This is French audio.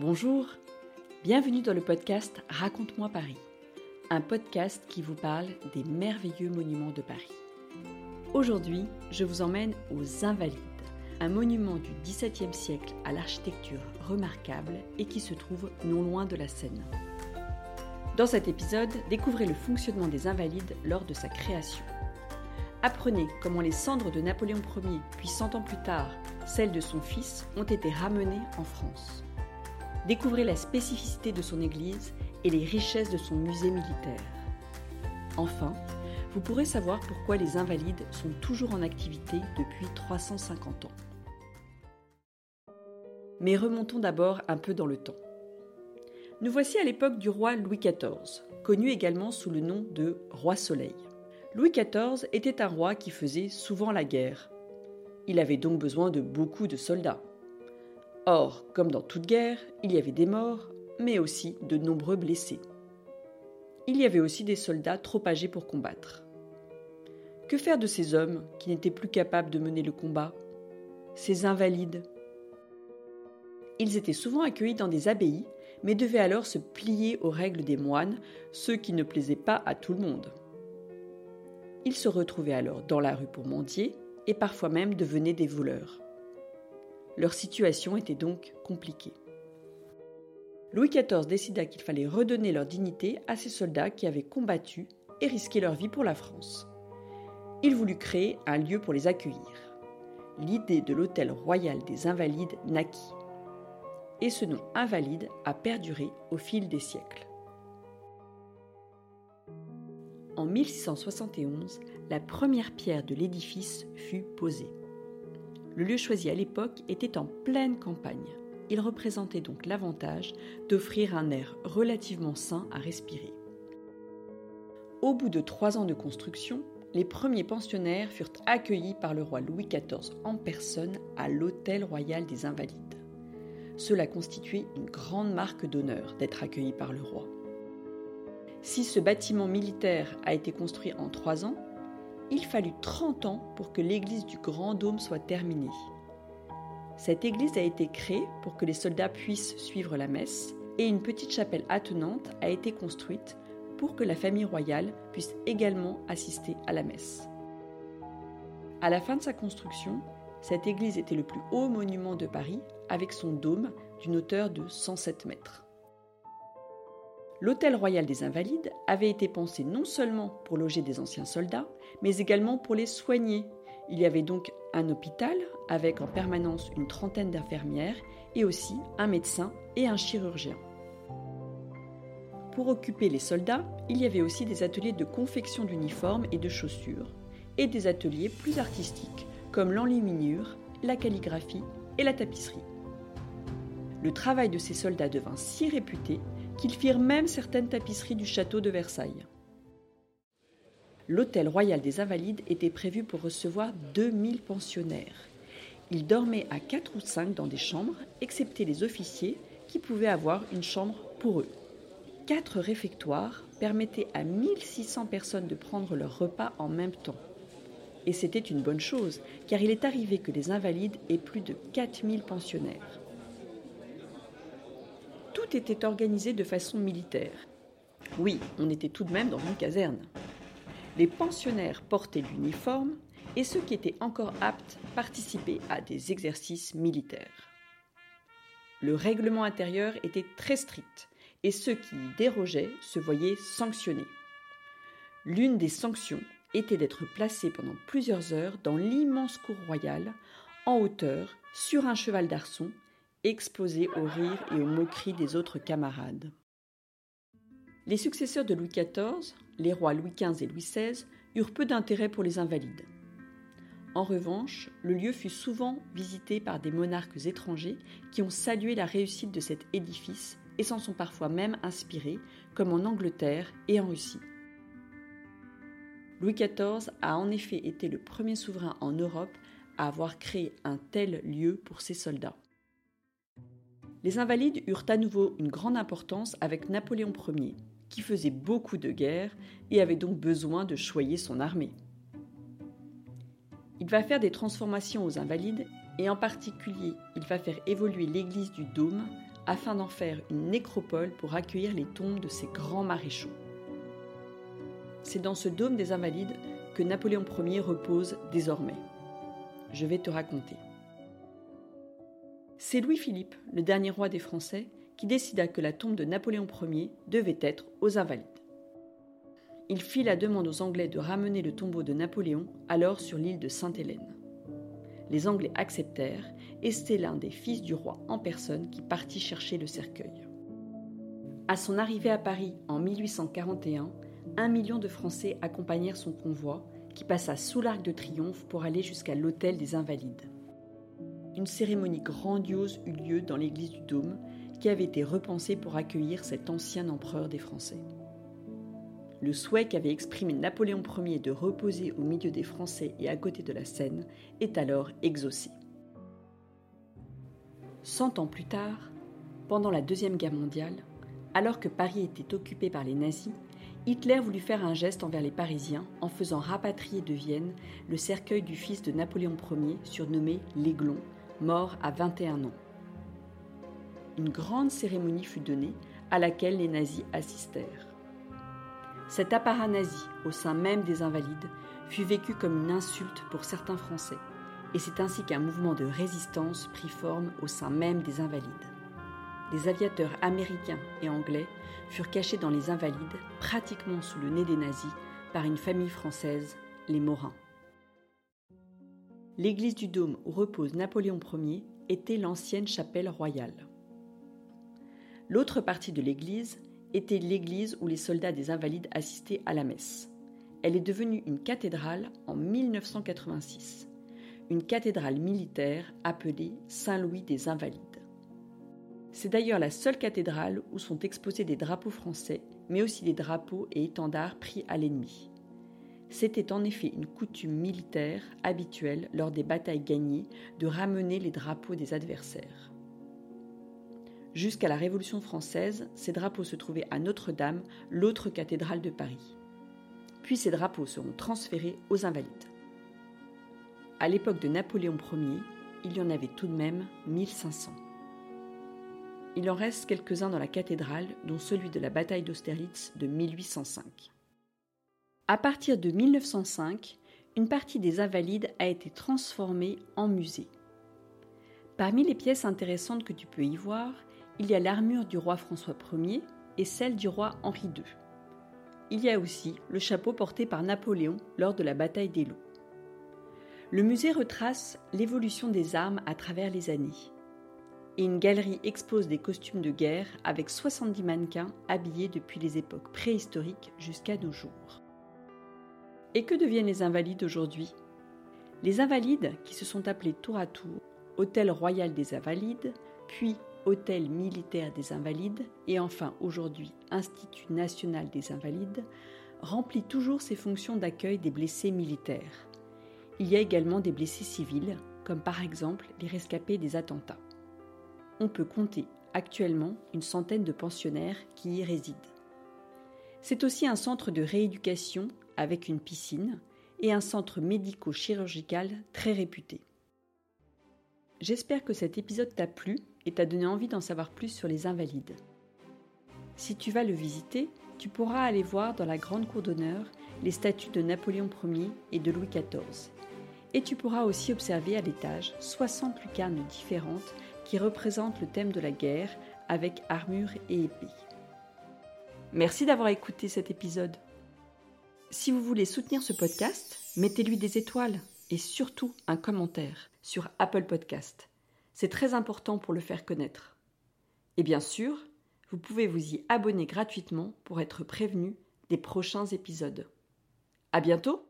Bonjour, bienvenue dans le podcast Raconte-moi Paris, un podcast qui vous parle des merveilleux monuments de Paris. Aujourd'hui, je vous emmène aux Invalides, un monument du XVIIe siècle à l'architecture remarquable et qui se trouve non loin de la Seine. Dans cet épisode, découvrez le fonctionnement des Invalides lors de sa création. Apprenez comment les cendres de Napoléon Ier, puis cent ans plus tard, celles de son fils, ont été ramenées en France. Découvrez la spécificité de son église et les richesses de son musée militaire. Enfin, vous pourrez savoir pourquoi les invalides sont toujours en activité depuis 350 ans. Mais remontons d'abord un peu dans le temps. Nous voici à l'époque du roi Louis XIV, connu également sous le nom de Roi Soleil. Louis XIV était un roi qui faisait souvent la guerre. Il avait donc besoin de beaucoup de soldats. Or, comme dans toute guerre, il y avait des morts, mais aussi de nombreux blessés. Il y avait aussi des soldats trop âgés pour combattre. Que faire de ces hommes qui n'étaient plus capables de mener le combat? Ces invalides? Ils étaient souvent accueillis dans des abbayes, mais devaient alors se plier aux règles des moines, ce qui ne plaisait pas à tout le monde. Ils se retrouvaient alors dans la rue pour mendier, et parfois même devenaient des voleurs. Leur situation était donc compliquée. Louis XIV décida qu'il fallait redonner leur dignité à ces soldats qui avaient combattu et risqué leur vie pour la France. Il voulut créer un lieu pour les accueillir. L'idée de l'hôtel royal des Invalides naquit. Et ce nom invalide a perduré au fil des siècles. En 1671, la première pierre de l'édifice fut posée. Le lieu choisi à l'époque était en pleine campagne. Il représentait donc l'avantage d'offrir un air relativement sain à respirer. Au bout de trois ans de construction, les premiers pensionnaires furent accueillis par le roi Louis XIV en personne à l'Hôtel Royal des Invalides. Cela constituait une grande marque d'honneur d'être accueilli par le roi. Si ce bâtiment militaire a été construit en trois ans, il fallut 30 ans pour que l'église du Grand Dôme soit terminée. Cette église a été créée pour que les soldats puissent suivre la messe et une petite chapelle attenante a été construite pour que la famille royale puisse également assister à la messe. À la fin de sa construction, cette église était le plus haut monument de Paris avec son dôme d'une hauteur de 107 mètres. L'hôtel royal des Invalides avait été pensé non seulement pour loger des anciens soldats, mais également pour les soigner. Il y avait donc un hôpital avec en permanence une trentaine d'infirmières et aussi un médecin et un chirurgien. Pour occuper les soldats, il y avait aussi des ateliers de confection d'uniformes et de chaussures, et des ateliers plus artistiques comme l'enluminure, la calligraphie et la tapisserie. Le travail de ces soldats devint si réputé qu'ils firent même certaines tapisseries du château de Versailles. L'hôtel royal des Invalides était prévu pour recevoir 2000 pensionnaires. Ils dormaient à 4 ou 5 dans des chambres, excepté les officiers qui pouvaient avoir une chambre pour eux. Quatre réfectoires permettaient à 1600 personnes de prendre leur repas en même temps. Et c'était une bonne chose, car il est arrivé que les Invalides aient plus de 4000 pensionnaires était de façon militaire. Oui, on était tout de même dans une caserne. Les pensionnaires portaient l'uniforme et ceux qui étaient encore aptes participaient à des exercices militaires. Le règlement intérieur était très strict et ceux qui y dérogeaient se voyaient sanctionnés. L'une des sanctions était d'être placé pendant plusieurs heures dans l'immense cour royale, en hauteur, sur un cheval d'arçon, exposé aux rires et aux moqueries des autres camarades. Les successeurs de Louis XIV, les rois Louis XV et Louis XVI, eurent peu d'intérêt pour les invalides. En revanche, le lieu fut souvent visité par des monarques étrangers qui ont salué la réussite de cet édifice et s'en sont parfois même inspirés, comme en Angleterre et en Russie. Louis XIV a en effet été le premier souverain en Europe à avoir créé un tel lieu pour ses soldats. Les Invalides eurent à nouveau une grande importance avec Napoléon Ier, qui faisait beaucoup de guerres et avait donc besoin de choyer son armée. Il va faire des transformations aux Invalides et en particulier il va faire évoluer l'église du Dôme afin d'en faire une nécropole pour accueillir les tombes de ses grands maréchaux. C'est dans ce dôme des Invalides que Napoléon Ier repose désormais. Je vais te raconter. C'est Louis-Philippe, le dernier roi des Français, qui décida que la tombe de Napoléon Ier devait être aux Invalides. Il fit la demande aux Anglais de ramener le tombeau de Napoléon alors sur l'île de Sainte-Hélène. Les Anglais acceptèrent et c'était l'un des fils du roi en personne qui partit chercher le cercueil. À son arrivée à Paris en 1841, un million de Français accompagnèrent son convoi qui passa sous l'Arc de Triomphe pour aller jusqu'à l'Hôtel des Invalides. Une cérémonie grandiose eut lieu dans l'église du Dôme qui avait été repensée pour accueillir cet ancien empereur des Français. Le souhait qu'avait exprimé Napoléon Ier de reposer au milieu des Français et à côté de la Seine est alors exaucé. Cent ans plus tard, pendant la Deuxième Guerre mondiale, alors que Paris était occupé par les nazis, Hitler voulut faire un geste envers les Parisiens en faisant rapatrier de Vienne le cercueil du fils de Napoléon Ier, surnommé l'Aiglon, mort à 21 ans. Une grande cérémonie fut donnée à laquelle les nazis assistèrent. Cet apparat nazi au sein même des Invalides fut vécu comme une insulte pour certains Français, et c'est ainsi qu'un mouvement de résistance prit forme au sein même des Invalides les aviateurs américains et anglais furent cachés dans les Invalides, pratiquement sous le nez des nazis, par une famille française, les Morins. L'église du Dôme où repose Napoléon Ier était l'ancienne chapelle royale. L'autre partie de l'église était l'église où les soldats des Invalides assistaient à la messe. Elle est devenue une cathédrale en 1986, une cathédrale militaire appelée Saint-Louis des Invalides. C'est d'ailleurs la seule cathédrale où sont exposés des drapeaux français, mais aussi des drapeaux et étendards pris à l'ennemi. C'était en effet une coutume militaire habituelle lors des batailles gagnées de ramener les drapeaux des adversaires. Jusqu'à la Révolution française, ces drapeaux se trouvaient à Notre-Dame, l'autre cathédrale de Paris. Puis ces drapeaux seront transférés aux Invalides. À l'époque de Napoléon Ier, il y en avait tout de même 1500. Il en reste quelques-uns dans la cathédrale, dont celui de la bataille d'Austerlitz de 1805. À partir de 1905, une partie des Invalides a été transformée en musée. Parmi les pièces intéressantes que tu peux y voir, il y a l'armure du roi François Ier et celle du roi Henri II. Il y a aussi le chapeau porté par Napoléon lors de la bataille d'Eylau. Le musée retrace l'évolution des armes à travers les années et une galerie expose des costumes de guerre avec 70 mannequins habillés depuis les époques préhistoriques jusqu'à nos jours. Et que deviennent les invalides aujourd'hui? Les invalides, qui se sont appelés tour à tour Hôtel Royal des Invalides, puis Hôtel Militaire des Invalides et enfin aujourd'hui Institut National des Invalides, remplit toujours ses fonctions d'accueil des blessés militaires. Il y a également des blessés civils, comme par exemple les rescapés des attentats on peut compter actuellement une centaine de pensionnaires qui y résident. C'est aussi un centre de rééducation avec une piscine et un centre médico-chirurgical très réputé. J'espère que cet épisode t'a plu et t'a donné envie d'en savoir plus sur les invalides. Si tu vas le visiter, tu pourras aller voir dans la grande cour d'honneur les statues de Napoléon Ier et de Louis XIV. Et tu pourras aussi observer à l'étage 60 lucarnes différentes qui représente le thème de la guerre avec armure et épée. Merci d'avoir écouté cet épisode. Si vous voulez soutenir ce podcast, mettez-lui des étoiles et surtout un commentaire sur Apple Podcast. C'est très important pour le faire connaître. Et bien sûr, vous pouvez vous y abonner gratuitement pour être prévenu des prochains épisodes. À bientôt!